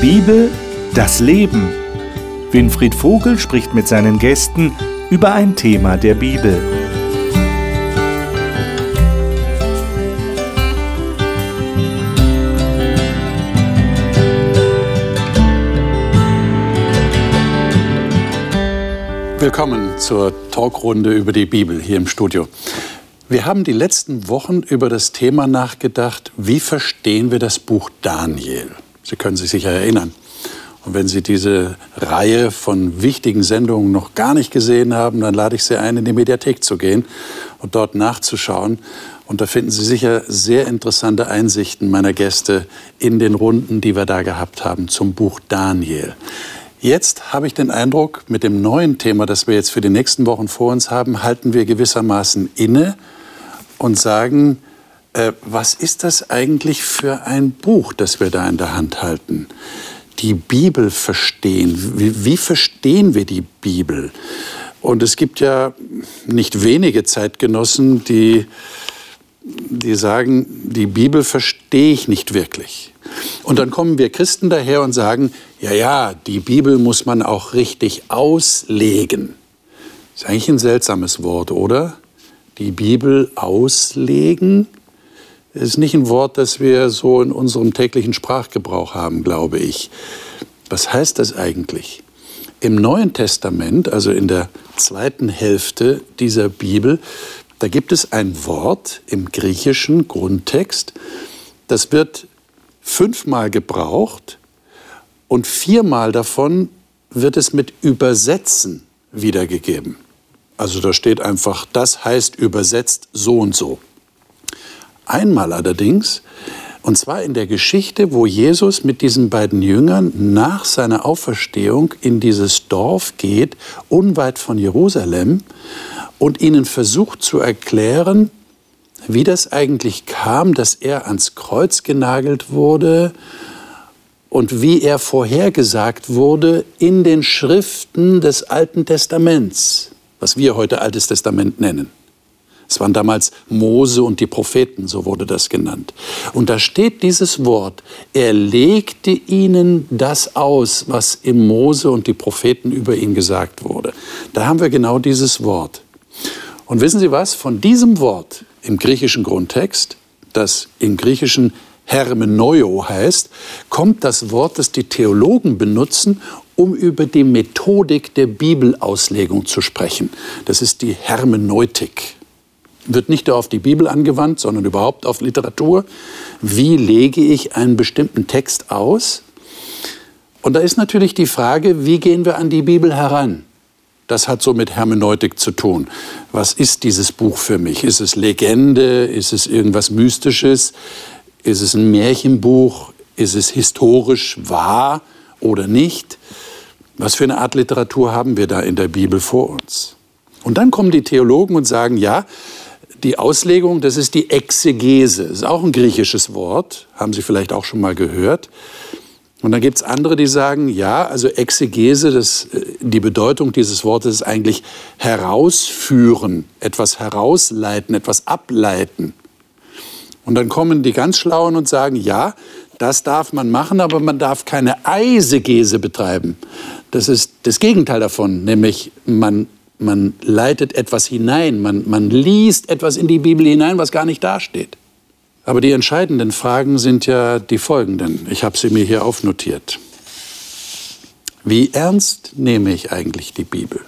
Bibel, das Leben. Winfried Vogel spricht mit seinen Gästen über ein Thema der Bibel. Willkommen zur Talkrunde über die Bibel hier im Studio. Wir haben die letzten Wochen über das Thema nachgedacht, wie verstehen wir das Buch Daniel? Sie können sich sicher erinnern. Und wenn Sie diese Reihe von wichtigen Sendungen noch gar nicht gesehen haben, dann lade ich Sie ein, in die Mediathek zu gehen und dort nachzuschauen. Und da finden Sie sicher sehr interessante Einsichten meiner Gäste in den Runden, die wir da gehabt haben zum Buch Daniel. Jetzt habe ich den Eindruck, mit dem neuen Thema, das wir jetzt für die nächsten Wochen vor uns haben, halten wir gewissermaßen inne und sagen, äh, was ist das eigentlich für ein Buch, das wir da in der Hand halten? Die Bibel verstehen. Wie, wie verstehen wir die Bibel? Und es gibt ja nicht wenige Zeitgenossen, die, die sagen, die Bibel verstehe ich nicht wirklich. Und dann kommen wir Christen daher und sagen, ja, ja, die Bibel muss man auch richtig auslegen. Ist eigentlich ein seltsames Wort, oder? die Bibel auslegen, ist nicht ein Wort, das wir so in unserem täglichen Sprachgebrauch haben, glaube ich. Was heißt das eigentlich? Im Neuen Testament, also in der zweiten Hälfte dieser Bibel, da gibt es ein Wort im griechischen Grundtext, das wird fünfmal gebraucht und viermal davon wird es mit Übersetzen wiedergegeben. Also da steht einfach, das heißt übersetzt so und so. Einmal allerdings, und zwar in der Geschichte, wo Jesus mit diesen beiden Jüngern nach seiner Auferstehung in dieses Dorf geht, unweit von Jerusalem, und ihnen versucht zu erklären, wie das eigentlich kam, dass er ans Kreuz genagelt wurde und wie er vorhergesagt wurde in den Schriften des Alten Testaments was wir heute Altes Testament nennen. Es waren damals Mose und die Propheten, so wurde das genannt. Und da steht dieses Wort, er legte ihnen das aus, was im Mose und die Propheten über ihn gesagt wurde. Da haben wir genau dieses Wort. Und wissen Sie was? Von diesem Wort im griechischen Grundtext, das im griechischen Hermeneuo heißt, kommt das Wort, das die Theologen benutzen, um über die Methodik der Bibelauslegung zu sprechen. Das ist die Hermeneutik. Wird nicht nur auf die Bibel angewandt, sondern überhaupt auf Literatur. Wie lege ich einen bestimmten Text aus? Und da ist natürlich die Frage, wie gehen wir an die Bibel heran? Das hat so mit Hermeneutik zu tun. Was ist dieses Buch für mich? Ist es Legende? Ist es irgendwas Mystisches? Ist es ein Märchenbuch? Ist es historisch wahr oder nicht? Was für eine Art Literatur haben wir da in der Bibel vor uns? Und dann kommen die Theologen und sagen, ja, die Auslegung, das ist die Exegese. Das ist auch ein griechisches Wort, haben Sie vielleicht auch schon mal gehört. Und dann gibt es andere, die sagen, ja, also Exegese, das, äh, die Bedeutung dieses Wortes ist eigentlich herausführen, etwas herausleiten, etwas ableiten. Und dann kommen die ganz Schlauen und sagen, ja, das darf man machen, aber man darf keine Eisegese betreiben. Das ist das Gegenteil davon, nämlich man, man leitet etwas hinein, man, man liest etwas in die Bibel hinein, was gar nicht dasteht. Aber die entscheidenden Fragen sind ja die folgenden. Ich habe sie mir hier aufnotiert. Wie ernst nehme ich eigentlich die Bibel?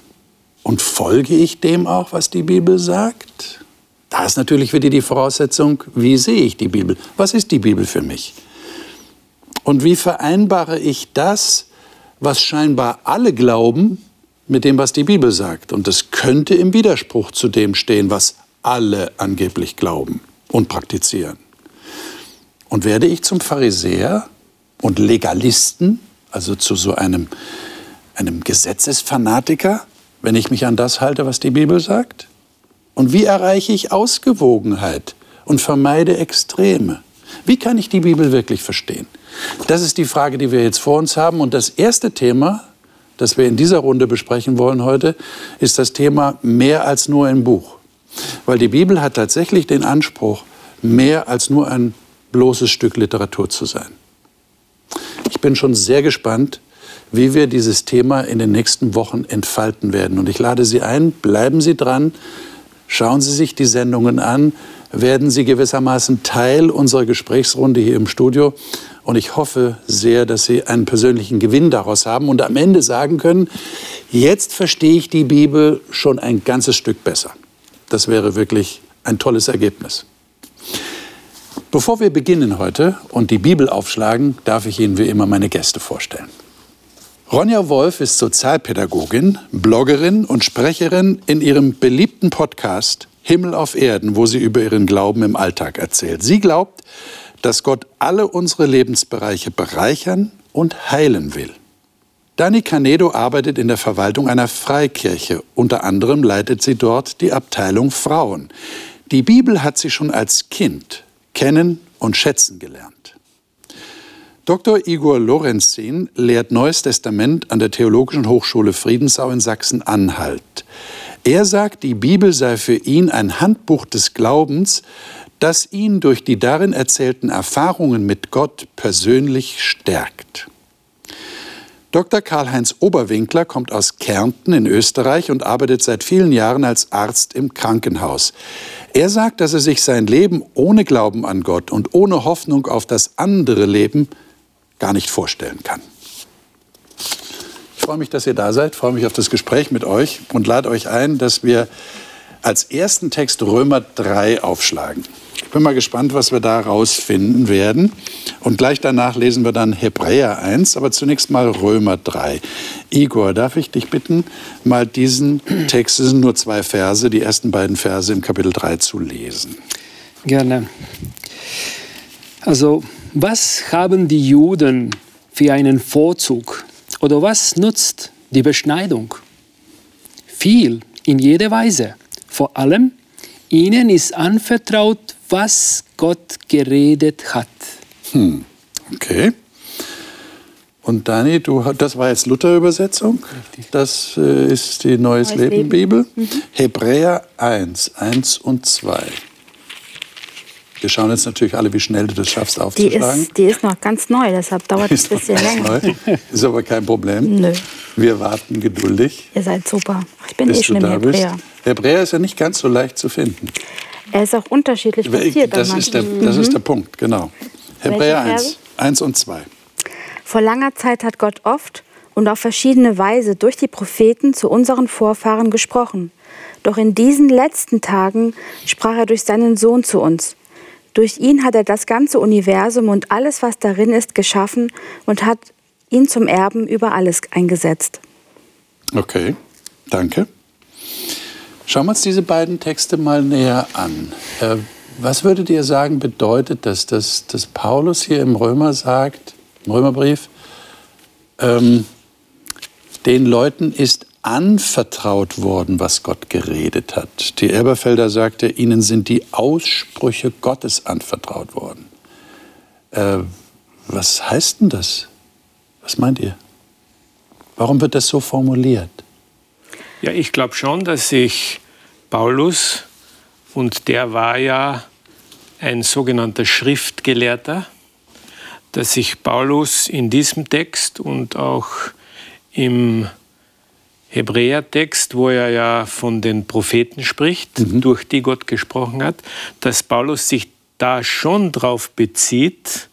Und folge ich dem auch, was die Bibel sagt? Da ist natürlich wieder die Voraussetzung, wie sehe ich die Bibel? Was ist die Bibel für mich? Und wie vereinbare ich das, was scheinbar alle glauben, mit dem, was die Bibel sagt? Und das könnte im Widerspruch zu dem stehen, was alle angeblich glauben und praktizieren. Und werde ich zum Pharisäer und Legalisten, also zu so einem, einem Gesetzesfanatiker, wenn ich mich an das halte, was die Bibel sagt? Und wie erreiche ich Ausgewogenheit und vermeide Extreme? Wie kann ich die Bibel wirklich verstehen? Das ist die Frage, die wir jetzt vor uns haben. Und das erste Thema, das wir in dieser Runde besprechen wollen heute, ist das Thema mehr als nur ein Buch. Weil die Bibel hat tatsächlich den Anspruch, mehr als nur ein bloßes Stück Literatur zu sein. Ich bin schon sehr gespannt, wie wir dieses Thema in den nächsten Wochen entfalten werden. Und ich lade Sie ein, bleiben Sie dran, schauen Sie sich die Sendungen an, werden Sie gewissermaßen Teil unserer Gesprächsrunde hier im Studio. Und ich hoffe sehr, dass Sie einen persönlichen Gewinn daraus haben und am Ende sagen können, jetzt verstehe ich die Bibel schon ein ganzes Stück besser. Das wäre wirklich ein tolles Ergebnis. Bevor wir beginnen heute und die Bibel aufschlagen, darf ich Ihnen wie immer meine Gäste vorstellen. Ronja Wolf ist Sozialpädagogin, Bloggerin und Sprecherin in ihrem beliebten Podcast Himmel auf Erden, wo sie über ihren Glauben im Alltag erzählt. Sie glaubt, dass Gott alle unsere Lebensbereiche bereichern und heilen will. Dani Canedo arbeitet in der Verwaltung einer Freikirche. Unter anderem leitet sie dort die Abteilung Frauen. Die Bibel hat sie schon als Kind kennen und schätzen gelernt. Dr. Igor Lorenzin lehrt Neues Testament an der Theologischen Hochschule Friedensau in Sachsen-Anhalt. Er sagt, die Bibel sei für ihn ein Handbuch des Glaubens, das ihn durch die darin erzählten Erfahrungen mit Gott persönlich stärkt. Dr. Karl-Heinz Oberwinkler kommt aus Kärnten in Österreich und arbeitet seit vielen Jahren als Arzt im Krankenhaus. Er sagt, dass er sich sein Leben ohne Glauben an Gott und ohne Hoffnung auf das andere Leben gar nicht vorstellen kann. Ich freue mich, dass ihr da seid, freue mich auf das Gespräch mit euch und lade euch ein, dass wir als ersten Text Römer 3 aufschlagen. Ich bin mal gespannt, was wir da rausfinden werden. Und gleich danach lesen wir dann Hebräer 1, aber zunächst mal Römer 3. Igor, darf ich dich bitten, mal diesen Text, es sind nur zwei Verse, die ersten beiden Verse im Kapitel 3 zu lesen. Gerne. Also was haben die Juden für einen Vorzug oder was nutzt die Beschneidung? Viel, in jeder Weise. Vor allem, ihnen ist anvertraut, was Gott geredet hat. Hm. Okay. Und Dani, du, das war jetzt Luther-Übersetzung. Das äh, ist die Neues, Neues Leben, Bibel. Mhm. Hebräer 1, 1 und 2. Wir schauen jetzt natürlich alle, wie schnell du das schaffst aufzuschlagen. Die ist, die ist noch ganz neu, deshalb dauert es ein bisschen länger. Neu. Ist aber kein Problem. Nö. Wir warten geduldig. Ihr seid super. Ich bin eh schon im Hebräer. Bist. Hebräer ist ja nicht ganz so leicht zu finden. Er ist auch unterschiedlich passiert. Das, ist der, das mhm. ist der Punkt, genau. Hebräer 1, 1 und 2. Vor langer Zeit hat Gott oft und auf verschiedene Weise durch die Propheten zu unseren Vorfahren gesprochen. Doch in diesen letzten Tagen sprach er durch seinen Sohn zu uns. Durch ihn hat er das ganze Universum und alles, was darin ist, geschaffen und hat ihn zum Erben über alles eingesetzt. Okay, danke. Schauen wir uns diese beiden Texte mal näher an. Äh, was würdet ihr sagen, bedeutet das, dass, dass Paulus hier im Römer sagt, im Römerbrief, ähm, den Leuten ist anvertraut worden, was Gott geredet hat. Die Elberfelder sagte, ihnen sind die Aussprüche Gottes anvertraut worden. Äh, was heißt denn das? Was meint ihr? Warum wird das so formuliert? Ja, ich glaube schon, dass sich Paulus, und der war ja ein sogenannter Schriftgelehrter, dass sich Paulus in diesem Text und auch im Hebräertext, wo er ja von den Propheten spricht, mhm. durch die Gott gesprochen hat, dass Paulus sich da schon darauf bezieht,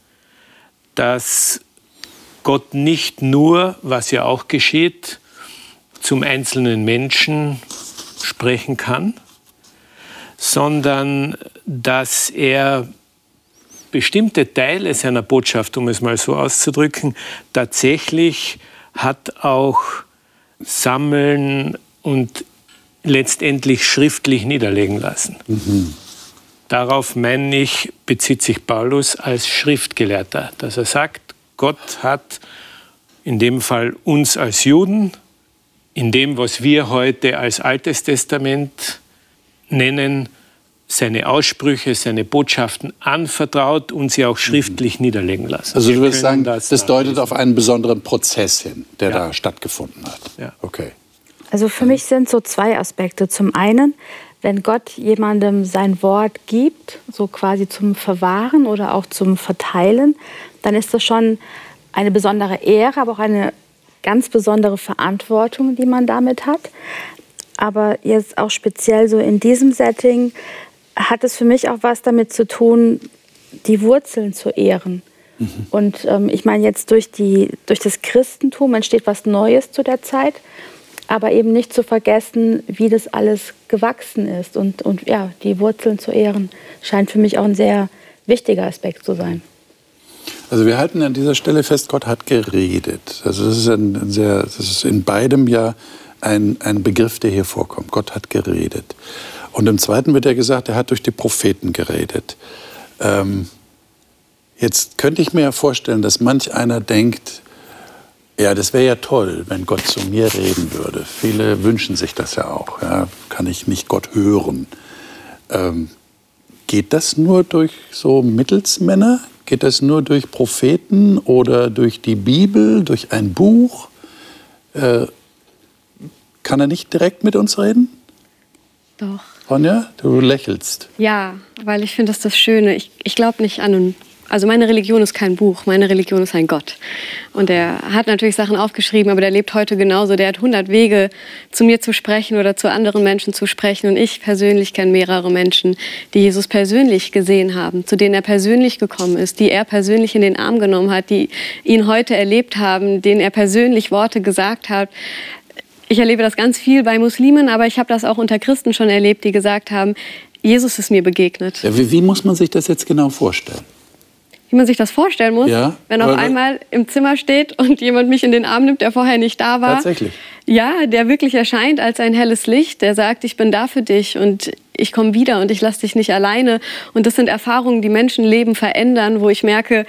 dass Gott nicht nur, was ja auch geschieht, zum einzelnen Menschen sprechen kann, sondern dass er bestimmte Teile seiner Botschaft, um es mal so auszudrücken, tatsächlich hat auch sammeln und letztendlich schriftlich niederlegen lassen. Mhm. Darauf, meine ich, bezieht sich Paulus als Schriftgelehrter, dass er sagt, Gott hat in dem Fall uns als Juden, in dem, was wir heute als Altes Testament nennen, seine Aussprüche, seine Botschaften anvertraut und sie auch schriftlich mhm. niederlegen lassen. Also du würdest sagen, das, das deutet auf einen besonderen Prozess hin, der ja. da stattgefunden hat. Ja. Okay. Also für mich sind so zwei Aspekte. Zum einen, wenn Gott jemandem sein Wort gibt, so quasi zum Verwahren oder auch zum Verteilen, dann ist das schon eine besondere Ehre, aber auch eine ganz besondere Verantwortung, die man damit hat. Aber jetzt auch speziell so in diesem Setting hat es für mich auch was damit zu tun, die Wurzeln zu ehren. Mhm. Und ähm, ich meine, jetzt durch, die, durch das Christentum entsteht was Neues zu der Zeit, aber eben nicht zu vergessen, wie das alles gewachsen ist. Und, und ja, die Wurzeln zu ehren, scheint für mich auch ein sehr wichtiger Aspekt zu sein. Also wir halten an dieser Stelle fest, Gott hat geredet. Also das ist, ein, ein sehr, das ist in beidem ja ein, ein Begriff, der hier vorkommt. Gott hat geredet. Und im Zweiten wird ja gesagt, er hat durch die Propheten geredet. Ähm, jetzt könnte ich mir ja vorstellen, dass manch einer denkt, ja, das wäre ja toll, wenn Gott zu mir reden würde. Viele wünschen sich das ja auch. Ja, kann ich nicht Gott hören? Ähm, geht das nur durch so Mittelsmänner? Geht das nur durch Propheten oder durch die Bibel, durch ein Buch? Äh, kann er nicht direkt mit uns reden? Doch. Ronja, du lächelst. Ja, weil ich finde das das Schöne. Ich, ich glaube nicht an einen also meine Religion ist kein Buch, meine Religion ist ein Gott. Und er hat natürlich Sachen aufgeschrieben, aber der lebt heute genauso. Der hat 100 Wege, zu mir zu sprechen oder zu anderen Menschen zu sprechen. Und ich persönlich kenne mehrere Menschen, die Jesus persönlich gesehen haben, zu denen er persönlich gekommen ist, die er persönlich in den Arm genommen hat, die ihn heute erlebt haben, denen er persönlich Worte gesagt hat. Ich erlebe das ganz viel bei Muslimen, aber ich habe das auch unter Christen schon erlebt, die gesagt haben, Jesus ist mir begegnet. Ja, wie, wie muss man sich das jetzt genau vorstellen? Wie man sich das vorstellen muss, ja, wenn auf einmal im Zimmer steht und jemand mich in den Arm nimmt, der vorher nicht da war. Tatsächlich. Ja, der wirklich erscheint als ein helles Licht, der sagt, ich bin da für dich und ich komme wieder und ich lasse dich nicht alleine. Und das sind Erfahrungen, die Menschenleben verändern, wo ich merke,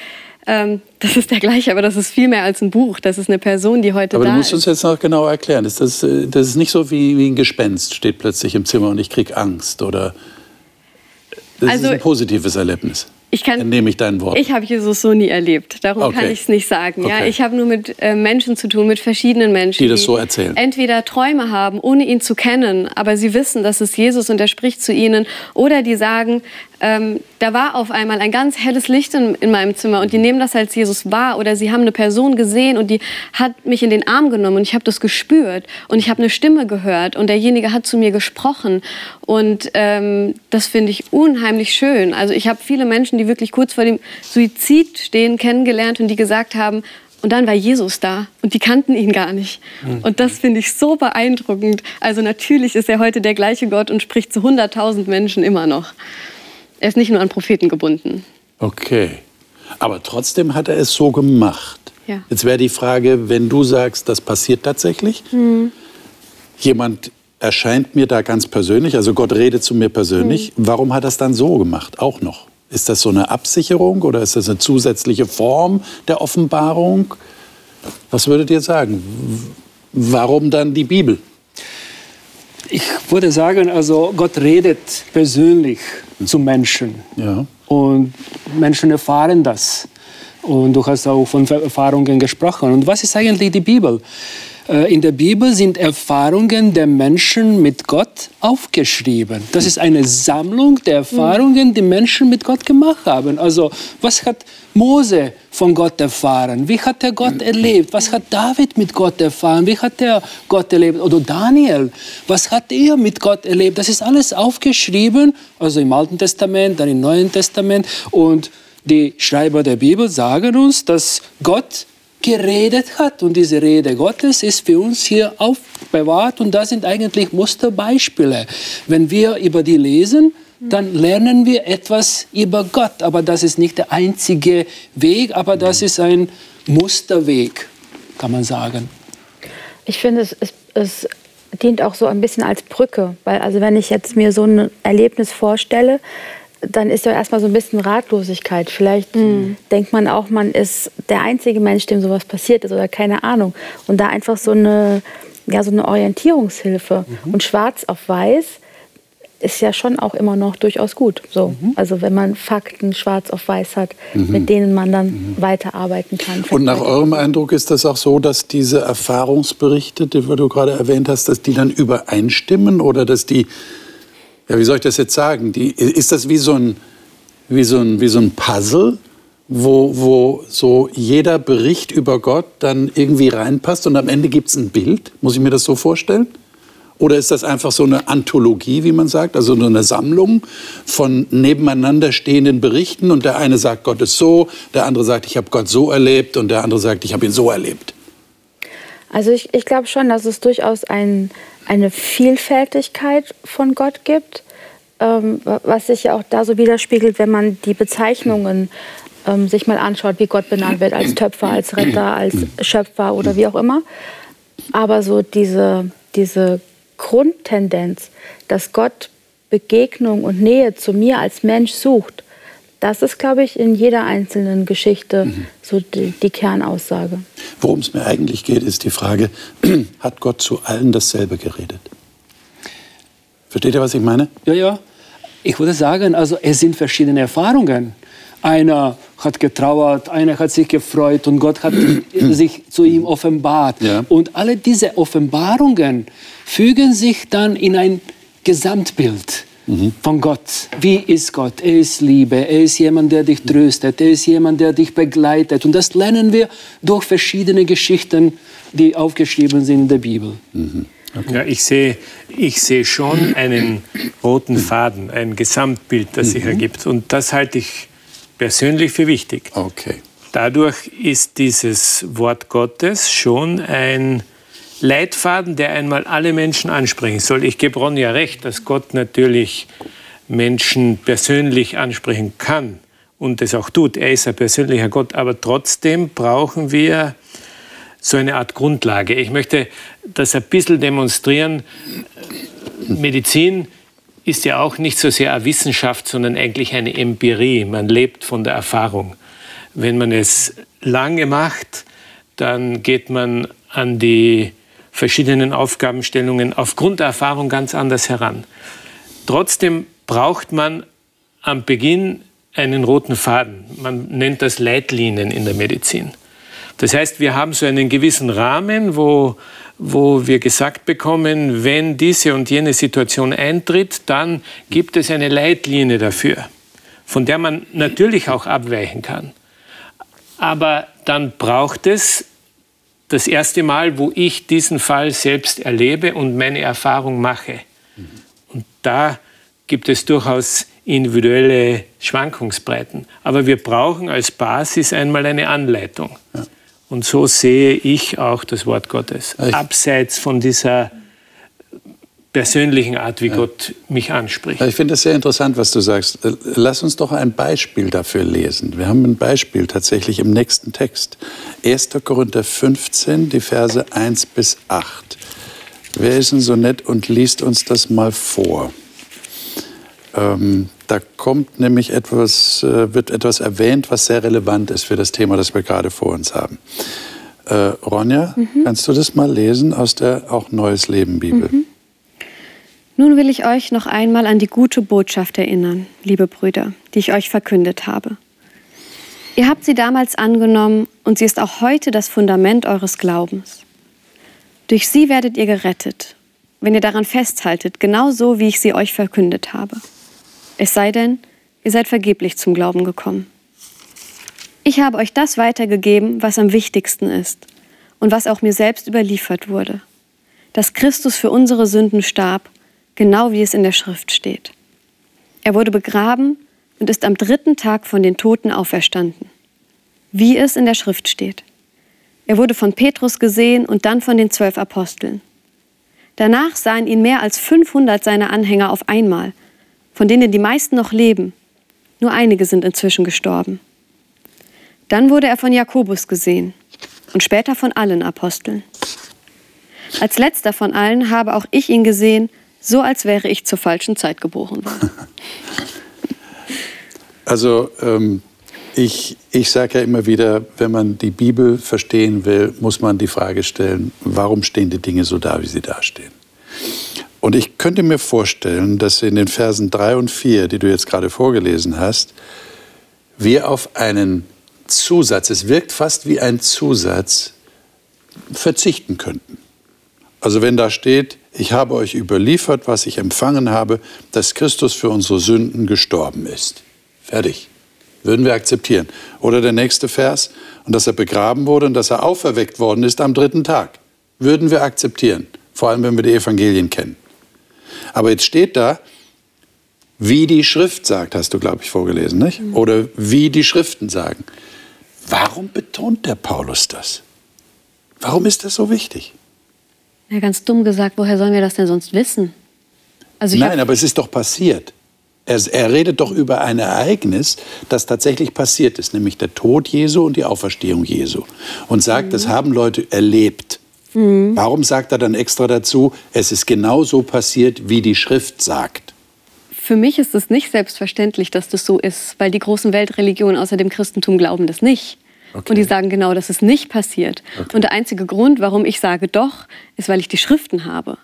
ähm, das ist der gleiche, aber das ist viel mehr als ein Buch. Das ist eine Person, die heute aber da ist. Aber du musst uns jetzt noch genau erklären. Das ist, äh, das ist nicht so wie, wie ein Gespenst steht plötzlich im Zimmer und ich kriege Angst. Oder das also, ist ein positives Erlebnis. Ich kann, Entnehme ich dein Wort. Ich habe Jesus so nie erlebt. Darum okay. kann ich es nicht sagen. Okay. Ja, ich habe nur mit äh, Menschen zu tun, mit verschiedenen Menschen, die das so erzählen. Entweder Träume haben, ohne ihn zu kennen, aber sie wissen, dass es Jesus und er spricht zu ihnen, oder die sagen, ähm, da war auf einmal ein ganz helles Licht in, in, meinem Zimmer und die nehmen das als Jesus wahr oder sie haben eine Person gesehen und die hat mich in den Arm genommen und ich habe das gespürt und ich habe eine Stimme gehört und derjenige hat zu mir gesprochen und ähm, das finde ich unheimlich schön. Also ich habe viele Menschen, die wirklich kurz vor dem Suizid stehen, kennengelernt und die gesagt haben, und dann war Jesus da und die kannten ihn gar nicht. Mhm. Und das finde ich so beeindruckend. Also natürlich ist er heute der gleiche Gott und spricht zu 100.000 Menschen immer noch. Er ist nicht nur an Propheten gebunden. Okay. Aber trotzdem hat er es so gemacht. Ja. Jetzt wäre die Frage, wenn du sagst, das passiert tatsächlich, mhm. jemand erscheint mir da ganz persönlich, also Gott redet zu mir persönlich, mhm. warum hat er es dann so gemacht, auch noch? Ist das so eine Absicherung oder ist das eine zusätzliche Form der Offenbarung? Was würdet ihr sagen? Warum dann die Bibel? Ich würde sagen, also Gott redet persönlich zu Menschen. Ja. Und Menschen erfahren das. Und du hast auch von Erfahrungen gesprochen. Und was ist eigentlich die Bibel? Äh, in der Bibel sind Erfahrungen der Menschen mit Gott aufgeschrieben. Das ist eine Sammlung der Erfahrungen, die Menschen mit Gott gemacht haben. Also was hat Mose von Gott erfahren? Wie hat er Gott erlebt? Was hat David mit Gott erfahren? Wie hat er Gott erlebt? Oder Daniel, was hat er mit Gott erlebt? Das ist alles aufgeschrieben, also im Alten Testament, dann im Neuen Testament. Und die Schreiber der Bibel sagen uns, dass Gott geredet hat. Und diese Rede Gottes ist für uns hier aufbewahrt und das sind eigentlich Musterbeispiele. Wenn wir über die lesen, dann lernen wir etwas über Gott. Aber das ist nicht der einzige Weg, aber das ist ein Musterweg, kann man sagen. Ich finde, es, es, es dient auch so ein bisschen als Brücke, weil also wenn ich jetzt mir so ein Erlebnis vorstelle, dann ist ja erstmal so ein bisschen Ratlosigkeit. Vielleicht mhm. denkt man auch, man ist der einzige Mensch, dem sowas passiert ist oder keine Ahnung. Und da einfach so eine, ja, so eine Orientierungshilfe. Mhm. Und schwarz auf weiß ist ja schon auch immer noch durchaus gut. So. Mhm. Also wenn man Fakten schwarz auf weiß hat, mhm. mit denen man dann mhm. weiterarbeiten kann. Und nach eurem Eindruck ist das auch so, dass diese Erfahrungsberichte, die du gerade erwähnt hast, dass die dann übereinstimmen oder dass die ja, wie soll ich das jetzt sagen? Die, ist das wie so, ein, wie, so ein, wie so ein Puzzle, wo, wo so jeder Bericht über Gott dann irgendwie reinpasst und am Ende gibt es ein Bild? Muss ich mir das so vorstellen? Oder ist das einfach so eine Anthologie, wie man sagt, also nur eine Sammlung von nebeneinander stehenden Berichten und der eine sagt, Gott ist so, der andere sagt, ich habe Gott so erlebt und der andere sagt, ich habe ihn so erlebt? Also ich, ich glaube schon, dass es durchaus ein, eine Vielfältigkeit von Gott gibt, ähm, was sich ja auch da so widerspiegelt, wenn man die Bezeichnungen ähm, sich mal anschaut, wie Gott benannt wird, als Töpfer, als Retter, als Schöpfer oder wie auch immer. Aber so diese, diese Grundtendenz, dass Gott Begegnung und Nähe zu mir als Mensch sucht, das ist, glaube ich, in jeder einzelnen Geschichte mhm. so die, die Kernaussage. Worum es mir eigentlich geht, ist die Frage, hat Gott zu allen dasselbe geredet? Versteht ihr, was ich meine? Ja, ja. Ich würde sagen, also es sind verschiedene Erfahrungen. Einer hat getrauert, einer hat sich gefreut und Gott hat sich zu ihm offenbart. Ja. Und alle diese Offenbarungen fügen sich dann in ein Gesamtbild mhm. von Gott. Wie ist Gott? Er ist Liebe, er ist jemand, der dich tröstet, er ist jemand, der dich begleitet. Und das lernen wir durch verschiedene Geschichten, die aufgeschrieben sind in der Bibel. Mhm. Okay. Ja, ich sehe ich seh schon einen roten Faden, ein Gesamtbild, das sich mhm. ergibt. Und das halte ich persönlich für wichtig. Okay. Dadurch ist dieses Wort Gottes schon ein Leitfaden, der einmal alle Menschen ansprechen soll. Ich gebe Ron ja recht, dass Gott natürlich Menschen persönlich ansprechen kann und es auch tut. Er ist ein persönlicher Gott, aber trotzdem brauchen wir so eine Art Grundlage. Ich möchte das ein bisschen demonstrieren. Medizin ist ja auch nicht so sehr eine Wissenschaft, sondern eigentlich eine Empirie. Man lebt von der Erfahrung. Wenn man es lange macht, dann geht man an die verschiedenen Aufgabenstellungen aufgrund der Erfahrung ganz anders heran. Trotzdem braucht man am Beginn einen roten Faden. Man nennt das Leitlinien in der Medizin. Das heißt, wir haben so einen gewissen Rahmen, wo, wo wir gesagt bekommen, wenn diese und jene Situation eintritt, dann gibt es eine Leitlinie dafür, von der man natürlich auch abweichen kann. Aber dann braucht es das erste Mal, wo ich diesen Fall selbst erlebe und meine Erfahrung mache. Und da gibt es durchaus individuelle Schwankungsbreiten. Aber wir brauchen als Basis einmal eine Anleitung. Ja. Und so sehe ich auch das Wort Gottes. Abseits von dieser persönlichen Art, wie ja. Gott mich anspricht. Ich finde es sehr interessant, was du sagst. Äh, lass uns doch ein Beispiel dafür lesen. Wir haben ein Beispiel tatsächlich im nächsten Text. 1. Korinther 15, die Verse 1 bis 8. Wer ist denn so nett und liest uns das mal vor? Ähm, da kommt nämlich etwas, äh, wird etwas erwähnt, was sehr relevant ist für das Thema, das wir gerade vor uns haben. Äh, Ronja, mhm. kannst du das mal lesen aus der auch Neues Leben Bibel? Mhm. Nun will ich euch noch einmal an die gute Botschaft erinnern, liebe Brüder, die ich euch verkündet habe. Ihr habt sie damals angenommen und sie ist auch heute das Fundament eures Glaubens. Durch sie werdet ihr gerettet, wenn ihr daran festhaltet, genauso wie ich sie euch verkündet habe. Es sei denn, ihr seid vergeblich zum Glauben gekommen. Ich habe euch das weitergegeben, was am wichtigsten ist und was auch mir selbst überliefert wurde, dass Christus für unsere Sünden starb genau wie es in der Schrift steht. Er wurde begraben und ist am dritten Tag von den Toten auferstanden, wie es in der Schrift steht. Er wurde von Petrus gesehen und dann von den zwölf Aposteln. Danach sahen ihn mehr als 500 seiner Anhänger auf einmal, von denen die meisten noch leben. Nur einige sind inzwischen gestorben. Dann wurde er von Jakobus gesehen und später von allen Aposteln. Als letzter von allen habe auch ich ihn gesehen so als wäre ich zur falschen Zeit geboren worden. Also ähm, ich, ich sage ja immer wieder, wenn man die Bibel verstehen will, muss man die Frage stellen, warum stehen die Dinge so da, wie sie dastehen? Und ich könnte mir vorstellen, dass in den Versen 3 und 4, die du jetzt gerade vorgelesen hast, wir auf einen Zusatz, es wirkt fast wie ein Zusatz, verzichten könnten. Also wenn da steht, ich habe euch überliefert, was ich empfangen habe, dass Christus für unsere Sünden gestorben ist. Fertig. Würden wir akzeptieren. Oder der nächste Vers, und dass er begraben wurde und dass er auferweckt worden ist am dritten Tag. Würden wir akzeptieren. Vor allem, wenn wir die Evangelien kennen. Aber jetzt steht da, wie die Schrift sagt, hast du, glaube ich, vorgelesen, nicht? Mhm. Oder wie die Schriften sagen. Warum betont der Paulus das? Warum ist das so wichtig? Ja, ganz dumm gesagt, woher sollen wir das denn sonst wissen? Also Nein, aber es ist doch passiert. Er, er, redet doch über ein Ereignis, das tatsächlich passiert ist, nämlich der Tod Jesu und die Auferstehung Jesu. Und sagt, mhm. das haben Leute erlebt. Mhm. Warum sagt er dann extra dazu, es ist genau so passiert, wie die Schrift sagt? Für mich ist es nicht selbstverständlich, dass das so ist, weil die großen Weltreligionen außer dem Christentum glauben das nicht. Okay. Und die sagen genau, dass es nicht passiert. Okay. Und der einzige Grund, warum ich sage doch, ist, weil ich die Schriften habe.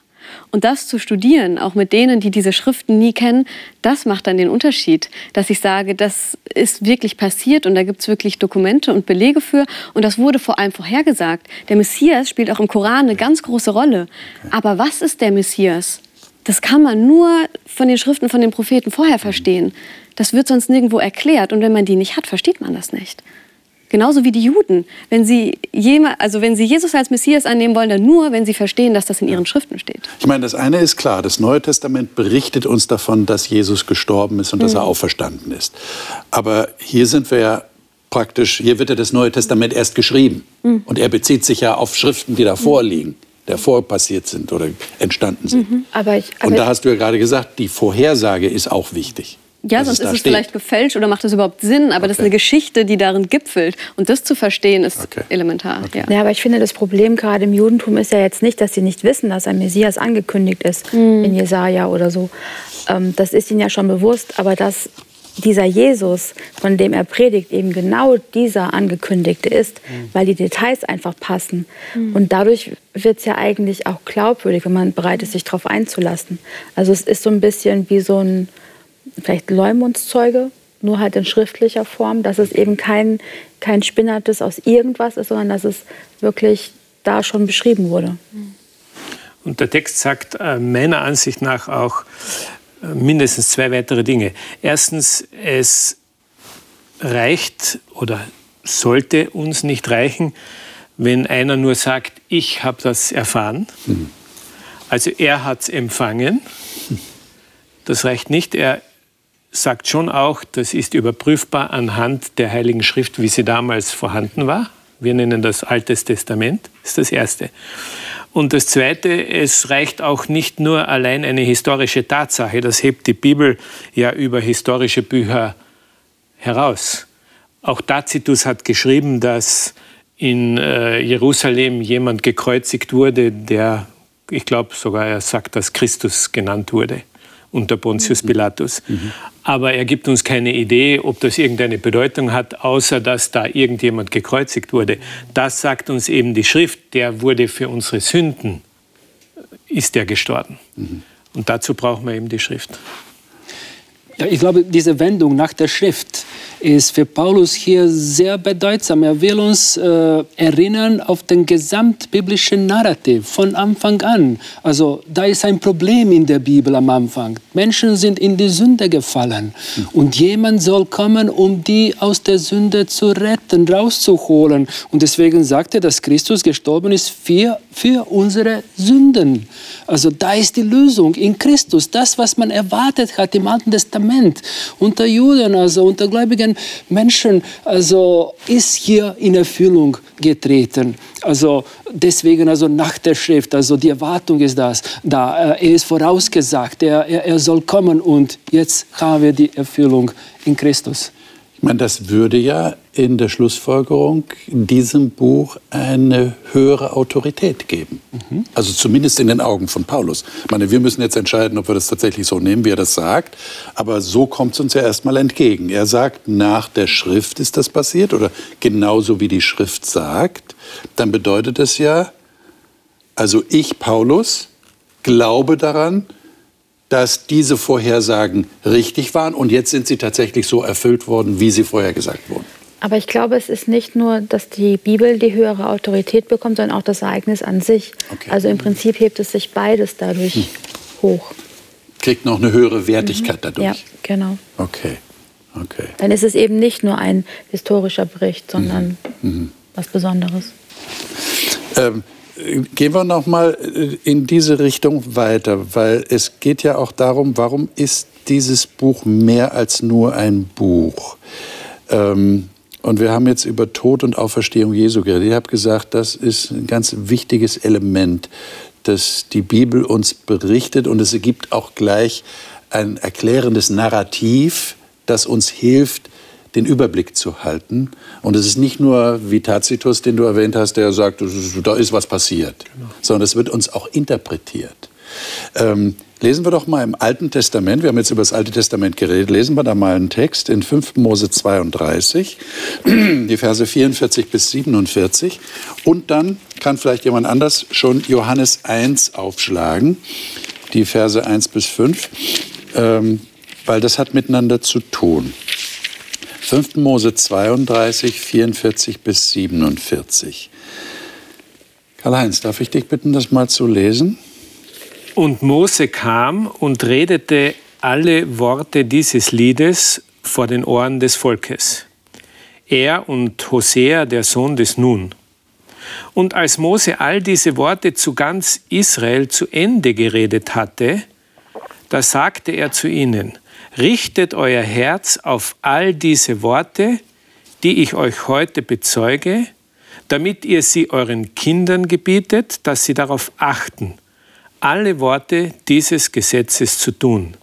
Und das zu studieren, auch mit denen, die diese Schriften nie kennen, das macht dann den Unterschied, dass ich sage, das ist wirklich passiert und da gibt es wirklich Dokumente und Belege für. Und das wurde vor allem vorhergesagt. Der Messias spielt auch im Koran eine ganz große Rolle. Aber was ist der Messias? Das kann man nur von den Schriften von den Propheten vorher verstehen. Das wird sonst nirgendwo erklärt. Und wenn man die nicht hat, versteht man das nicht. Genauso wie die Juden. Wenn sie, jema, also wenn sie Jesus als Messias annehmen wollen, dann nur, wenn sie verstehen, dass das in ihren Schriften steht. Ich meine, das eine ist klar. Das Neue Testament berichtet uns davon, dass Jesus gestorben ist und mhm. dass er auferstanden ist. Aber hier sind wir ja praktisch, hier wird ja das Neue Testament erst geschrieben. Mhm. Und er bezieht sich ja auf Schriften, die da vorliegen. Mhm davor passiert sind oder entstanden sind. Mhm. Aber ich, aber und da hast du ja gerade gesagt, die Vorhersage ist auch wichtig. Ja, sonst ist es steht. vielleicht gefälscht oder macht es überhaupt Sinn, aber okay. das ist eine Geschichte, die darin gipfelt. Und das zu verstehen, ist okay. elementar. Okay. Ja. ja. aber ich finde, das Problem gerade im Judentum ist ja jetzt nicht, dass sie nicht wissen, dass ein Messias angekündigt ist mhm. in Jesaja oder so. Ähm, das ist ihnen ja schon bewusst, aber dass dieser Jesus, von dem er predigt, eben genau dieser Angekündigte ist, mhm. weil die Details einfach passen. Mhm. Und dadurch wird es ja eigentlich auch glaubwürdig, wenn man bereit ist, sich darauf einzulassen. Also es ist so ein bisschen wie so ein vielleicht Leumundszeuge, nur halt in schriftlicher Form, dass es eben kein, kein Spinnertes aus irgendwas ist, sondern dass es wirklich da schon beschrieben wurde. Und der Text sagt äh, meiner Ansicht nach auch, mindestens zwei weitere Dinge. Erstens, es reicht oder sollte uns nicht reichen, wenn einer nur sagt, ich habe das erfahren. Mhm. Also er hat es empfangen. Das reicht nicht. Er sagt schon auch, das ist überprüfbar anhand der Heiligen Schrift, wie sie damals vorhanden war. Wir nennen das Altes Testament, das ist das Erste. Und das Zweite, es reicht auch nicht nur allein eine historische Tatsache, das hebt die Bibel ja über historische Bücher heraus. Auch Tacitus hat geschrieben, dass in äh, Jerusalem jemand gekreuzigt wurde, der, ich glaube sogar, er sagt, dass Christus genannt wurde unter Pontius mhm. Pilatus. Mhm. Aber er gibt uns keine Idee, ob das irgendeine Bedeutung hat, außer dass da irgendjemand gekreuzigt wurde. Das sagt uns eben die Schrift, der wurde für unsere Sünden, ist er gestorben. Mhm. Und dazu brauchen wir eben die Schrift. Ja, ich glaube, diese Wendung nach der Schrift ist für Paulus hier sehr bedeutsam. Er will uns äh, erinnern auf den gesamtbiblischen Narrativ von Anfang an. Also da ist ein Problem in der Bibel am Anfang. Menschen sind in die Sünde gefallen und jemand soll kommen, um die aus der Sünde zu retten, rauszuholen. Und deswegen sagt er, dass Christus gestorben ist für, für unsere Sünden. Also da ist die Lösung in Christus. Das, was man erwartet hat im Alten Testament unter Juden, also unter Gläubigen Menschen also ist hier in Erfüllung getreten. Also deswegen also nach der Schrift, also die Erwartung ist das, da äh, er ist vorausgesagt, er, er, er soll kommen und jetzt haben wir die Erfüllung in Christus. Das würde ja in der Schlussfolgerung diesem Buch eine höhere Autorität geben. Mhm. Also zumindest in den Augen von Paulus. Ich meine, wir müssen jetzt entscheiden, ob wir das tatsächlich so nehmen, wie er das sagt. Aber so kommt es uns ja erstmal entgegen. Er sagt, nach der Schrift ist das passiert oder genauso wie die Schrift sagt. Dann bedeutet es ja, also ich, Paulus, glaube daran, dass diese Vorhersagen richtig waren und jetzt sind sie tatsächlich so erfüllt worden, wie sie vorher gesagt wurden. Aber ich glaube, es ist nicht nur, dass die Bibel die höhere Autorität bekommt, sondern auch das Ereignis an sich. Okay. Also im Prinzip hebt es sich beides dadurch hm. hoch. Kriegt noch eine höhere Wertigkeit mhm. dadurch. Ja, genau. Okay, Okay. Dann ist es eben nicht nur ein historischer Bericht, sondern mhm. mhm. was Besonderes. Ähm, gehen wir noch mal äh, in diese Richtung weiter, weil es geht ja auch darum, warum ist dieses Buch mehr als nur ein Buch? Ähm, und wir haben jetzt über Tod und Auferstehung Jesu geredet. Ich habe gesagt, das ist ein ganz wichtiges Element, das die Bibel uns berichtet. Und es ergibt auch gleich ein erklärendes Narrativ, das uns hilft, den Überblick zu halten. Und es ist nicht nur wie Tacitus, den du erwähnt hast, der sagt, da ist was passiert, genau. sondern es wird uns auch interpretiert. Ähm, lesen wir doch mal im Alten Testament, wir haben jetzt über das Alte Testament geredet, lesen wir da mal einen Text in 5. Mose 32, die Verse 44 bis 47. Und dann kann vielleicht jemand anders schon Johannes 1 aufschlagen, die Verse 1 bis 5, ähm, weil das hat miteinander zu tun. 5. Mose 32, 44 bis 47. Karl-Heinz, darf ich dich bitten, das mal zu lesen? Und Mose kam und redete alle Worte dieses Liedes vor den Ohren des Volkes. Er und Hosea, der Sohn des Nun. Und als Mose all diese Worte zu ganz Israel zu Ende geredet hatte, da sagte er zu ihnen, richtet euer Herz auf all diese Worte, die ich euch heute bezeuge, damit ihr sie euren Kindern gebietet, dass sie darauf achten alle Worte dieses Gesetzes zu tun.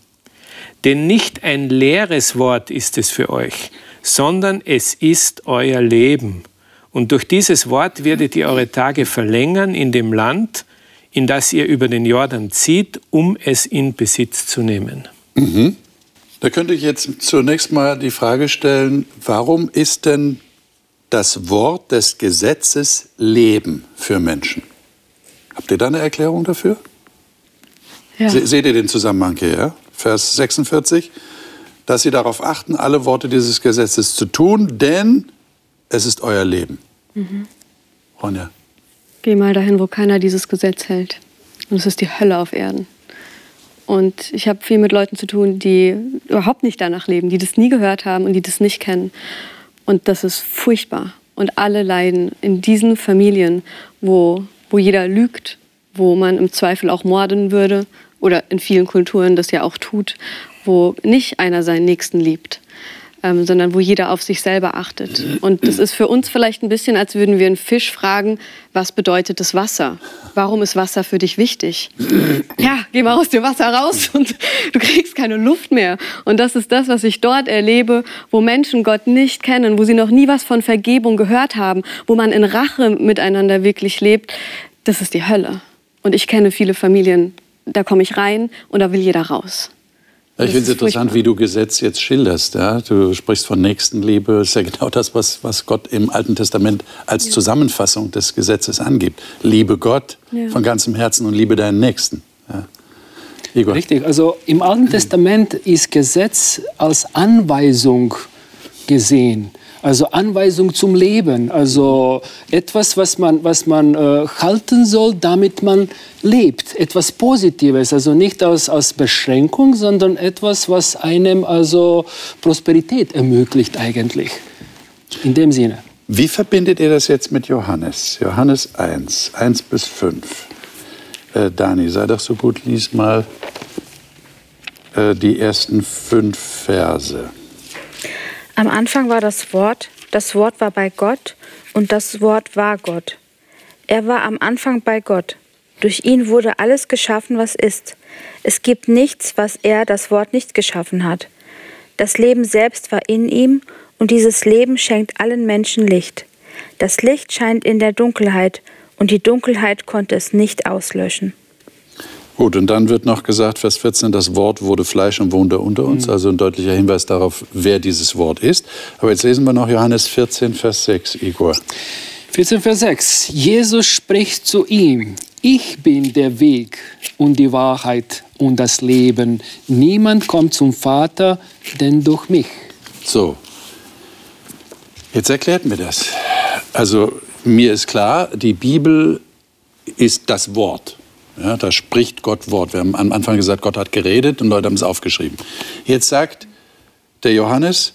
Denn nicht ein leeres Wort ist es für euch, sondern es ist euer Leben. Und durch dieses Wort werdet ihr eure Tage verlängern in dem Land, in das ihr über den Jordan zieht, um es in Besitz zu nehmen. Mhm. Da könnte ich jetzt zunächst mal die Frage stellen, warum ist denn das Wort des Gesetzes Leben für Menschen? Habt ihr da eine Erklärung dafür? Ja. seht ihr den Zusammenhang hier, ja? Vers 46? Dass sie darauf achten, alle Worte dieses Gesetzes zu tun, denn es ist euer Leben. Mhm. Ronja. Geh mal dahin, wo keiner dieses Gesetz hält. Und es ist die Hölle auf Erden. Und ich habe viel mit Leuten zu tun, die überhaupt nicht danach leben, die das nie gehört haben und die das nicht kennen. Und das ist furchtbar. Und alle leiden in diesen Familien, wo, wo jeder lügt, wo man im Zweifel auch morden würde, oder in vielen Kulturen das ja auch tut, wo nicht einer seinen Nächsten liebt, ähm, sondern wo jeder auf sich selber achtet. Und das ist für uns vielleicht ein bisschen, als würden wir einen Fisch fragen, was bedeutet das Wasser? Warum ist Wasser für dich wichtig? Ja, geh mal aus dem Wasser raus und du kriegst keine Luft mehr. Und das ist das, was ich dort erlebe, wo Menschen Gott nicht kennen, wo sie noch nie was von Vergebung gehört haben, wo man in Rache miteinander wirklich lebt. Das ist die Hölle. Und ich kenne viele Familien, da komme ich rein und da will jeder raus. Ja, ich finde es interessant, wie du Gesetz jetzt schilderst. Ja? Du sprichst von Nächstenliebe. Das ist ja genau das, was, was Gott im Alten Testament als ja. Zusammenfassung des Gesetzes angibt. Liebe Gott ja. von ganzem Herzen und liebe deinen Nächsten. Ja. Igor. Richtig, also im Alten Testament ist Gesetz als Anweisung gesehen. Also Anweisung zum Leben, also etwas, was man, was man äh, halten soll, damit man lebt. Etwas Positives, also nicht aus, aus Beschränkung, sondern etwas, was einem also Prosperität ermöglicht eigentlich. In dem Sinne. Wie verbindet ihr das jetzt mit Johannes? Johannes 1, 1 bis 5. Äh, Dani, sei doch so gut, lies mal äh, die ersten fünf Verse. Am Anfang war das Wort, das Wort war bei Gott und das Wort war Gott. Er war am Anfang bei Gott. Durch ihn wurde alles geschaffen, was ist. Es gibt nichts, was er, das Wort, nicht geschaffen hat. Das Leben selbst war in ihm und dieses Leben schenkt allen Menschen Licht. Das Licht scheint in der Dunkelheit und die Dunkelheit konnte es nicht auslöschen. Gut, und dann wird noch gesagt, Vers 14, das Wort wurde Fleisch und wohnte unter uns. Mhm. Also ein deutlicher Hinweis darauf, wer dieses Wort ist. Aber jetzt lesen wir noch Johannes 14, Vers 6, Igor. 14, Vers 6. Jesus spricht zu ihm, ich bin der Weg und die Wahrheit und das Leben. Niemand kommt zum Vater, denn durch mich. So, jetzt erklärt mir das. Also mir ist klar, die Bibel ist das Wort. Ja, da spricht Gott Wort. Wir haben am Anfang gesagt, Gott hat geredet und Leute haben es aufgeschrieben. Jetzt sagt der Johannes,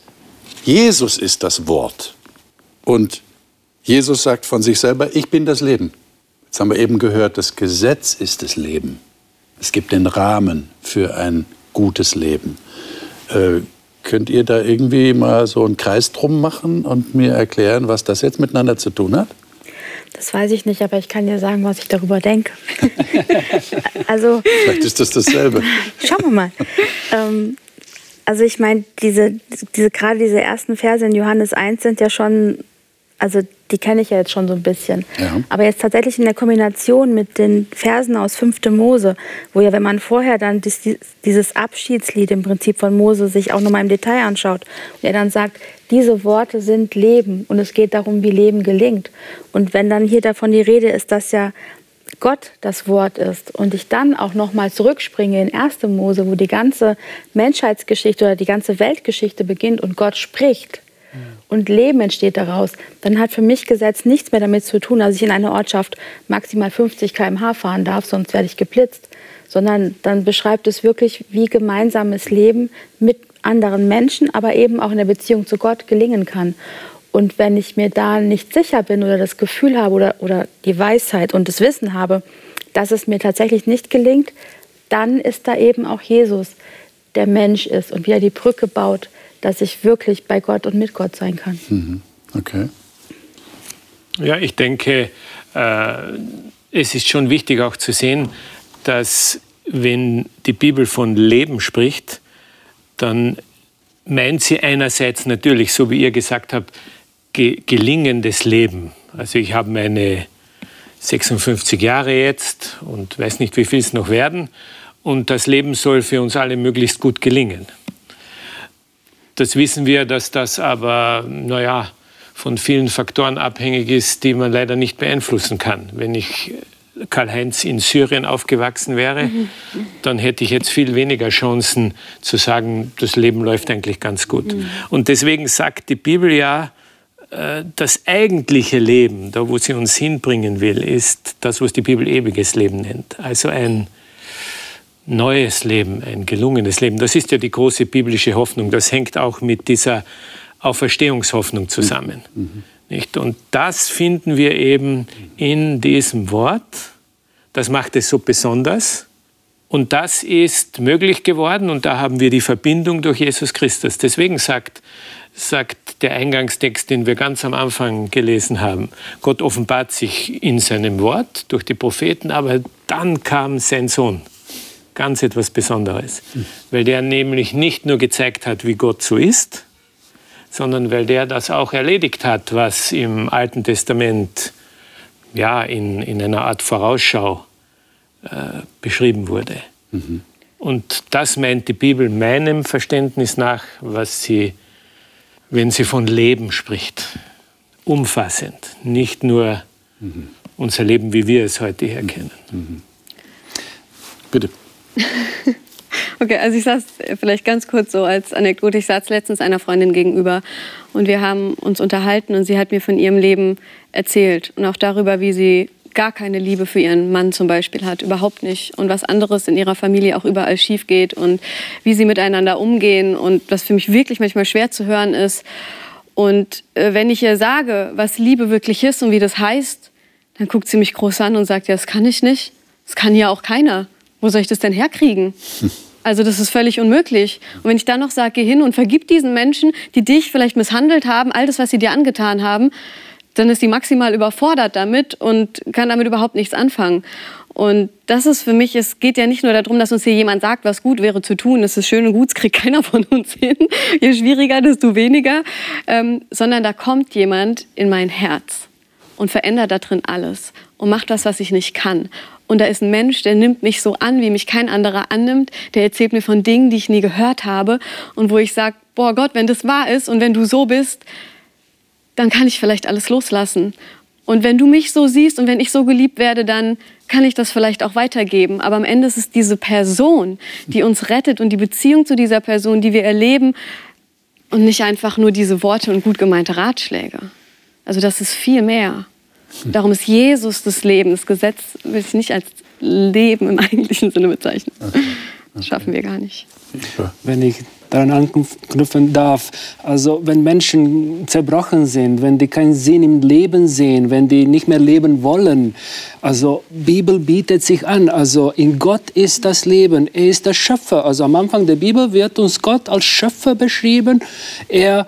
Jesus ist das Wort. Und Jesus sagt von sich selber, ich bin das Leben. Jetzt haben wir eben gehört, das Gesetz ist das Leben. Es gibt den Rahmen für ein gutes Leben. Äh, könnt ihr da irgendwie mal so einen Kreis drum machen und mir erklären, was das jetzt miteinander zu tun hat? Das weiß ich nicht, aber ich kann dir sagen, was ich darüber denke. also, Vielleicht ist das dasselbe. Schauen wir mal. Ähm, also ich meine, diese, diese, gerade diese ersten Verse in Johannes 1 sind ja schon also die kenne ich ja jetzt schon so ein bisschen. Ja. Aber jetzt tatsächlich in der Kombination mit den Versen aus 5. Mose, wo ja, wenn man vorher dann dieses Abschiedslied im Prinzip von Mose sich auch nochmal im Detail anschaut, und er dann sagt, diese Worte sind Leben und es geht darum, wie Leben gelingt. Und wenn dann hier davon die Rede ist, dass ja Gott das Wort ist und ich dann auch nochmal zurückspringe in 1. Mose, wo die ganze Menschheitsgeschichte oder die ganze Weltgeschichte beginnt und Gott spricht, und Leben entsteht daraus, dann hat für mich Gesetz nichts mehr damit zu tun, dass ich in einer Ortschaft maximal 50 km/h fahren darf, sonst werde ich geblitzt, sondern dann beschreibt es wirklich, wie gemeinsames Leben mit anderen Menschen, aber eben auch in der Beziehung zu Gott gelingen kann. Und wenn ich mir da nicht sicher bin oder das Gefühl habe oder, oder die Weisheit und das Wissen habe, dass es mir tatsächlich nicht gelingt, dann ist da eben auch Jesus, der Mensch ist und wie er die Brücke baut dass ich wirklich bei Gott und mit Gott sein kann. Mhm. Okay. Ja, ich denke, äh, es ist schon wichtig auch zu sehen, dass wenn die Bibel von Leben spricht, dann meint sie einerseits natürlich, so wie ihr gesagt habt, ge gelingendes Leben. Also ich habe meine 56 Jahre jetzt und weiß nicht, wie viel es noch werden. Und das Leben soll für uns alle möglichst gut gelingen. Das wissen wir, dass das aber, naja, von vielen Faktoren abhängig ist, die man leider nicht beeinflussen kann. Wenn ich Karl-Heinz in Syrien aufgewachsen wäre, mhm. dann hätte ich jetzt viel weniger Chancen zu sagen, das Leben läuft eigentlich ganz gut. Mhm. Und deswegen sagt die Bibel ja, äh, das eigentliche Leben, da wo sie uns hinbringen will, ist das, was die Bibel ewiges Leben nennt. Also ein neues Leben, ein gelungenes Leben. Das ist ja die große biblische Hoffnung. Das hängt auch mit dieser Auferstehungshoffnung zusammen. Mhm. Nicht? Und das finden wir eben in diesem Wort. Das macht es so besonders. Und das ist möglich geworden und da haben wir die Verbindung durch Jesus Christus. Deswegen sagt, sagt der Eingangstext, den wir ganz am Anfang gelesen haben, Gott offenbart sich in seinem Wort durch die Propheten, aber dann kam sein Sohn ganz etwas Besonderes, weil der nämlich nicht nur gezeigt hat, wie Gott so ist, sondern weil der das auch erledigt hat, was im Alten Testament ja, in, in einer Art Vorausschau äh, beschrieben wurde. Mhm. Und das meint die Bibel meinem Verständnis nach, was sie, wenn sie von Leben spricht, umfassend, nicht nur mhm. unser Leben, wie wir es heute hier kennen. Mhm. Bitte. Okay, also ich saß vielleicht ganz kurz so als Anekdote. Ich saß letztens einer Freundin gegenüber und wir haben uns unterhalten und sie hat mir von ihrem Leben erzählt und auch darüber, wie sie gar keine Liebe für ihren Mann zum Beispiel hat, überhaupt nicht. Und was anderes in ihrer Familie auch überall schief geht und wie sie miteinander umgehen und was für mich wirklich manchmal schwer zu hören ist. Und äh, wenn ich ihr sage, was Liebe wirklich ist und wie das heißt, dann guckt sie mich groß an und sagt, ja, das kann ich nicht. Das kann ja auch keiner wo soll ich das denn herkriegen? Also das ist völlig unmöglich. Und wenn ich dann noch sage, geh hin und vergib diesen Menschen, die dich vielleicht misshandelt haben, all das, was sie dir angetan haben, dann ist sie maximal überfordert damit und kann damit überhaupt nichts anfangen. Und das ist für mich, es geht ja nicht nur darum, dass uns hier jemand sagt, was gut wäre zu tun. Das ist schön und gut, das kriegt keiner von uns hin. Je schwieriger, desto weniger. Ähm, sondern da kommt jemand in mein Herz und verändert da drin alles und macht das, was ich nicht kann. Und da ist ein Mensch, der nimmt mich so an, wie mich kein anderer annimmt. Der erzählt mir von Dingen, die ich nie gehört habe. Und wo ich sage, boah Gott, wenn das wahr ist und wenn du so bist, dann kann ich vielleicht alles loslassen. Und wenn du mich so siehst und wenn ich so geliebt werde, dann kann ich das vielleicht auch weitergeben. Aber am Ende ist es diese Person, die uns rettet und die Beziehung zu dieser Person, die wir erleben und nicht einfach nur diese Worte und gut gemeinte Ratschläge. Also das ist viel mehr. Darum ist Jesus das Leben. Das Gesetz will ich nicht als Leben im eigentlichen Sinne bezeichnen. Okay. Okay. Das schaffen wir gar nicht. Wenn ich daran anknüpfen darf. Also wenn Menschen zerbrochen sind, wenn die keinen Sinn im Leben sehen, wenn die nicht mehr leben wollen, also Bibel bietet sich an. Also in Gott ist das Leben. Er ist der Schöpfer. Also am Anfang der Bibel wird uns Gott als Schöpfer beschrieben. Er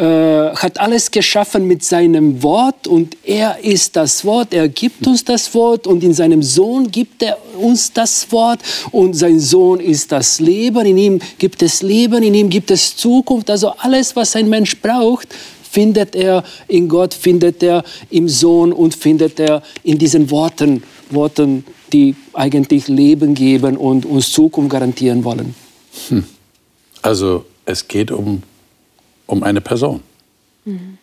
äh, hat alles geschaffen mit seinem Wort und er ist das Wort, er gibt uns das Wort und in seinem Sohn gibt er uns das Wort und sein Sohn ist das Leben, in ihm gibt es Leben, in ihm gibt es Zukunft, also alles, was ein Mensch braucht, findet er in Gott, findet er im Sohn und findet er in diesen Worten, Worten, die eigentlich Leben geben und uns Zukunft garantieren wollen. Hm. Also es geht um um eine Person. Mhm.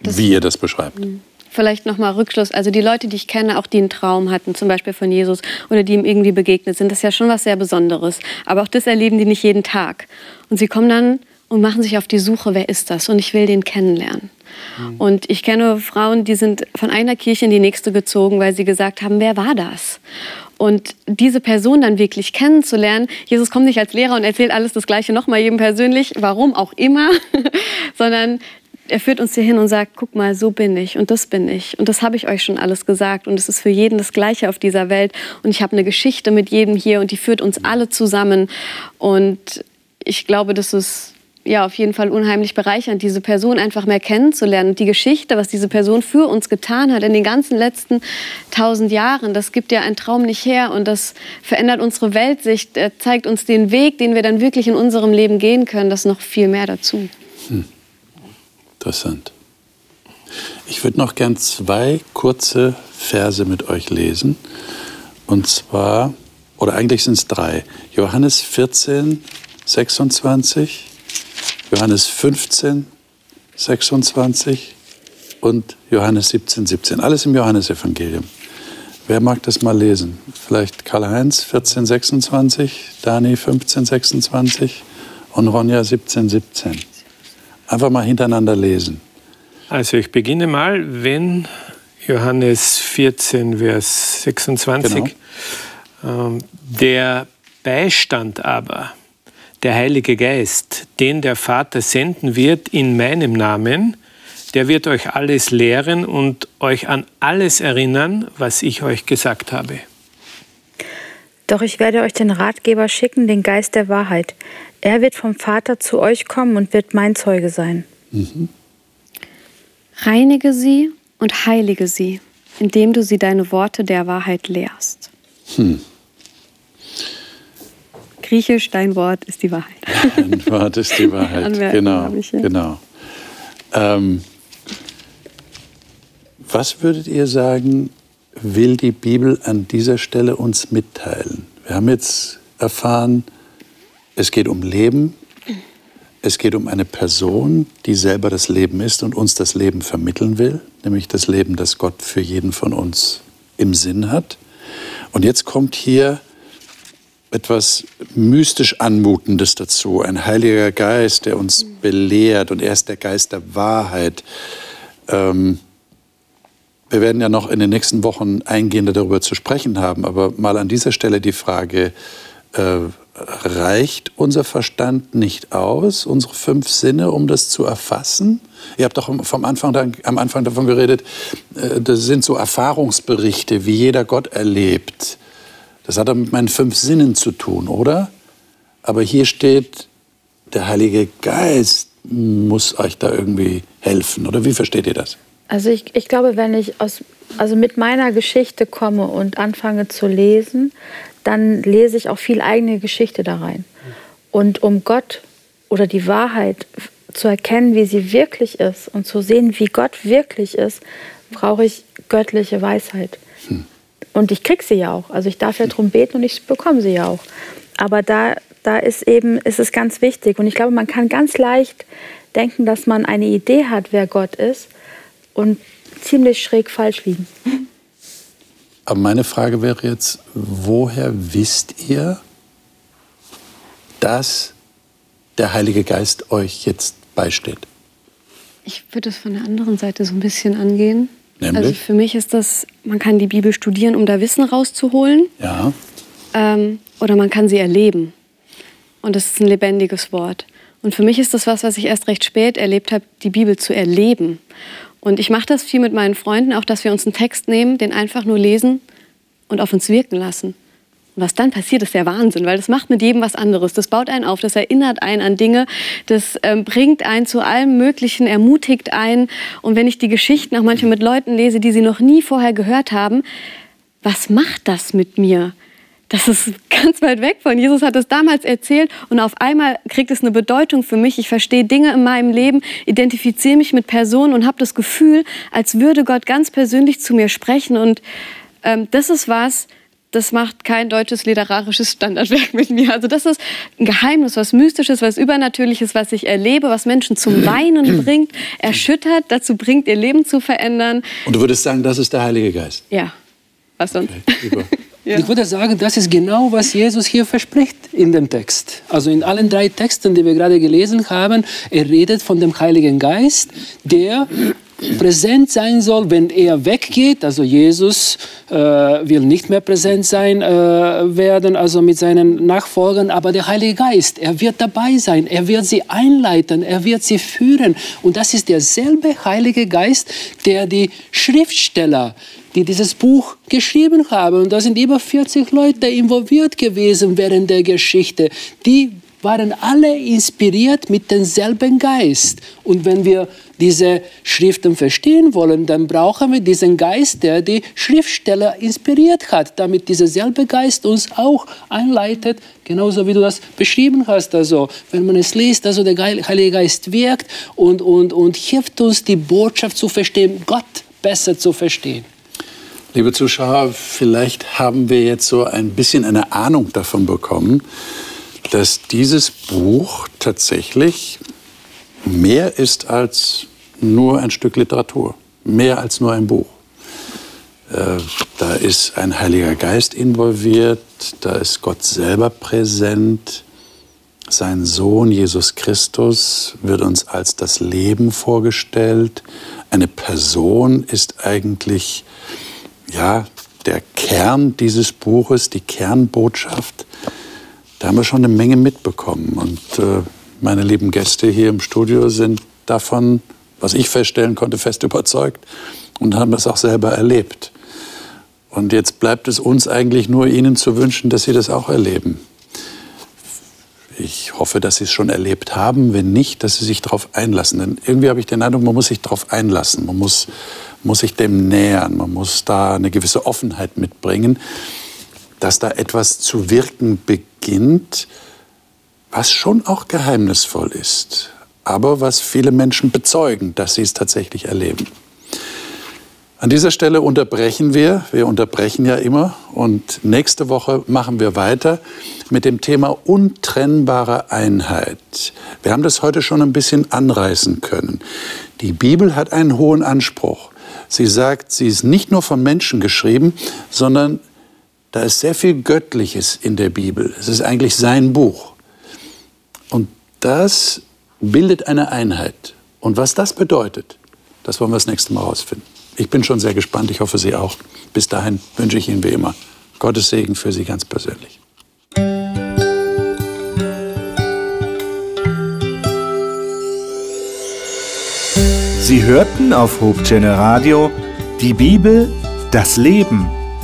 Wie ihr das beschreibt. Mhm. Vielleicht nochmal Rückschluss. Also die Leute, die ich kenne, auch die einen Traum hatten, zum Beispiel von Jesus, oder die ihm irgendwie begegnet sind, das ist ja schon was sehr Besonderes. Aber auch das erleben die nicht jeden Tag. Und sie kommen dann und machen sich auf die Suche, wer ist das? Und ich will den kennenlernen. Mhm. Und ich kenne Frauen, die sind von einer Kirche in die nächste gezogen, weil sie gesagt haben, wer war das? Und diese Person dann wirklich kennenzulernen, Jesus kommt nicht als Lehrer und erzählt alles das Gleiche nochmal jedem persönlich, warum auch immer, sondern er führt uns hier hin und sagt, guck mal, so bin ich und das bin ich und das habe ich euch schon alles gesagt und es ist für jeden das Gleiche auf dieser Welt und ich habe eine Geschichte mit jedem hier und die führt uns alle zusammen und ich glaube, das ist ja, auf jeden Fall unheimlich bereichernd, diese Person einfach mehr kennenzulernen. Und die Geschichte, was diese Person für uns getan hat in den ganzen letzten tausend Jahren, das gibt ja ein Traum nicht her und das verändert unsere Weltsicht, er zeigt uns den Weg, den wir dann wirklich in unserem Leben gehen können. Das noch viel mehr dazu. Hm. Interessant. Ich würde noch gern zwei kurze Verse mit euch lesen. Und zwar, oder eigentlich sind es drei. Johannes 14, 26. Johannes 15, 26 und Johannes 17, 17. Alles im Johannesevangelium. Wer mag das mal lesen? Vielleicht Karl-Heinz 14, 26, Dani 15, 26 und Ronja 17, 17. Einfach mal hintereinander lesen. Also ich beginne mal, wenn Johannes 14, Vers 26, genau. ähm, der Beistand aber, der Heilige Geist, den der Vater senden wird in meinem Namen, der wird euch alles lehren und euch an alles erinnern, was ich euch gesagt habe. Doch ich werde euch den Ratgeber schicken, den Geist der Wahrheit. Er wird vom Vater zu euch kommen und wird mein Zeuge sein. Mhm. Reinige sie und heilige sie, indem du sie deine Worte der Wahrheit lehrst. Hm. Griechisch, dein Wort ist die Wahrheit. Dein Wort ist die Wahrheit, genau. genau. Ähm, was würdet ihr sagen, will die Bibel an dieser Stelle uns mitteilen? Wir haben jetzt erfahren, es geht um Leben, es geht um eine Person, die selber das Leben ist und uns das Leben vermitteln will, nämlich das Leben, das Gott für jeden von uns im Sinn hat. Und jetzt kommt hier etwas mystisch Anmutendes dazu. Ein Heiliger Geist, der uns belehrt und er ist der Geist der Wahrheit. Ähm, wir werden ja noch in den nächsten Wochen eingehender darüber zu sprechen haben, aber mal an dieser Stelle die Frage, äh, reicht unser Verstand nicht aus, unsere fünf Sinne, um das zu erfassen? Ihr habt doch vom Anfang, am Anfang davon geredet, äh, das sind so Erfahrungsberichte, wie jeder Gott erlebt. Das hat mit meinen fünf Sinnen zu tun, oder? Aber hier steht, der Heilige Geist muss euch da irgendwie helfen. Oder wie versteht ihr das? Also ich, ich glaube, wenn ich aus, also mit meiner Geschichte komme und anfange zu lesen, dann lese ich auch viel eigene Geschichte da rein. Und um Gott oder die Wahrheit zu erkennen, wie sie wirklich ist und zu sehen, wie Gott wirklich ist, brauche ich göttliche Weisheit. Hm. Und ich kriege sie ja auch. Also ich darf ja darum beten und ich bekomme sie ja auch. Aber da, da ist eben, ist es ganz wichtig. Und ich glaube, man kann ganz leicht denken, dass man eine Idee hat, wer Gott ist und ziemlich schräg falsch liegen. Aber meine Frage wäre jetzt, woher wisst ihr, dass der Heilige Geist euch jetzt beisteht? Ich würde es von der anderen Seite so ein bisschen angehen. Nämlich? Also für mich ist das, man kann die Bibel studieren, um da Wissen rauszuholen. Ja. Ähm, oder man kann sie erleben. und es ist ein lebendiges Wort. Und für mich ist das was, was ich erst recht spät erlebt habe, die Bibel zu erleben. Und ich mache das viel mit meinen Freunden, auch dass wir uns einen Text nehmen, den einfach nur lesen und auf uns wirken lassen. Was dann passiert, ist der Wahnsinn, weil das macht mit jedem was anderes. Das baut einen auf, das erinnert einen an Dinge, das ähm, bringt einen zu allem Möglichen, ermutigt einen. Und wenn ich die Geschichten auch manchmal mit Leuten lese, die sie noch nie vorher gehört haben, was macht das mit mir? Das ist ganz weit weg von. Jesus hat es damals erzählt und auf einmal kriegt es eine Bedeutung für mich. Ich verstehe Dinge in meinem Leben, identifiziere mich mit Personen und habe das Gefühl, als würde Gott ganz persönlich zu mir sprechen. Und ähm, das ist was, das macht kein deutsches literarisches Standardwerk mit mir. Also das ist ein Geheimnis, was Mystisches, was Übernatürliches, was ich erlebe, was Menschen zum Weinen bringt, erschüttert, dazu bringt, ihr Leben zu verändern. Und du würdest sagen, das ist der Heilige Geist? Ja. Was sonst? Okay, ja. Ich würde sagen, das ist genau, was Jesus hier verspricht in dem Text. Also in allen drei Texten, die wir gerade gelesen haben, er redet von dem Heiligen Geist, der präsent sein soll, wenn er weggeht. Also Jesus äh, will nicht mehr präsent sein äh, werden, also mit seinen Nachfolgern, aber der Heilige Geist, er wird dabei sein, er wird sie einleiten, er wird sie führen. Und das ist derselbe Heilige Geist, der die Schriftsteller die dieses Buch geschrieben haben. Und da sind über 40 Leute involviert gewesen während der Geschichte. Die waren alle inspiriert mit demselben Geist. Und wenn wir diese Schriften verstehen wollen, dann brauchen wir diesen Geist, der die Schriftsteller inspiriert hat, damit dieser selbe Geist uns auch einleitet, genauso wie du das beschrieben hast. Also, wenn man es liest, also der Heilige Geist wirkt und, und, und hilft uns, die Botschaft zu verstehen, Gott besser zu verstehen. Liebe Zuschauer, vielleicht haben wir jetzt so ein bisschen eine Ahnung davon bekommen, dass dieses Buch tatsächlich mehr ist als nur ein Stück Literatur, mehr als nur ein Buch. Äh, da ist ein Heiliger Geist involviert, da ist Gott selber präsent. Sein Sohn Jesus Christus wird uns als das Leben vorgestellt. Eine Person ist eigentlich ja, der Kern dieses Buches, die Kernbotschaft. Da haben wir schon eine Menge mitbekommen. Und äh, meine lieben Gäste hier im Studio sind davon was ich feststellen konnte, fest überzeugt und haben das auch selber erlebt. Und jetzt bleibt es uns eigentlich nur, Ihnen zu wünschen, dass Sie das auch erleben. Ich hoffe, dass Sie es schon erlebt haben. Wenn nicht, dass Sie sich darauf einlassen. Denn irgendwie habe ich den Eindruck, man muss sich darauf einlassen. Man muss, muss sich dem nähern. Man muss da eine gewisse Offenheit mitbringen, dass da etwas zu wirken beginnt, was schon auch geheimnisvoll ist aber was viele Menschen bezeugen, dass sie es tatsächlich erleben. An dieser Stelle unterbrechen wir, wir unterbrechen ja immer und nächste Woche machen wir weiter mit dem Thema untrennbare Einheit. Wir haben das heute schon ein bisschen anreißen können. Die Bibel hat einen hohen Anspruch. Sie sagt, sie ist nicht nur von Menschen geschrieben, sondern da ist sehr viel Göttliches in der Bibel. Es ist eigentlich sein Buch. Und das bildet eine Einheit. Und was das bedeutet, das wollen wir das nächste Mal herausfinden. Ich bin schon sehr gespannt, ich hoffe Sie auch. Bis dahin wünsche ich Ihnen wie immer Gottes Segen für Sie ganz persönlich. Sie hörten auf Hope Radio die Bibel, das Leben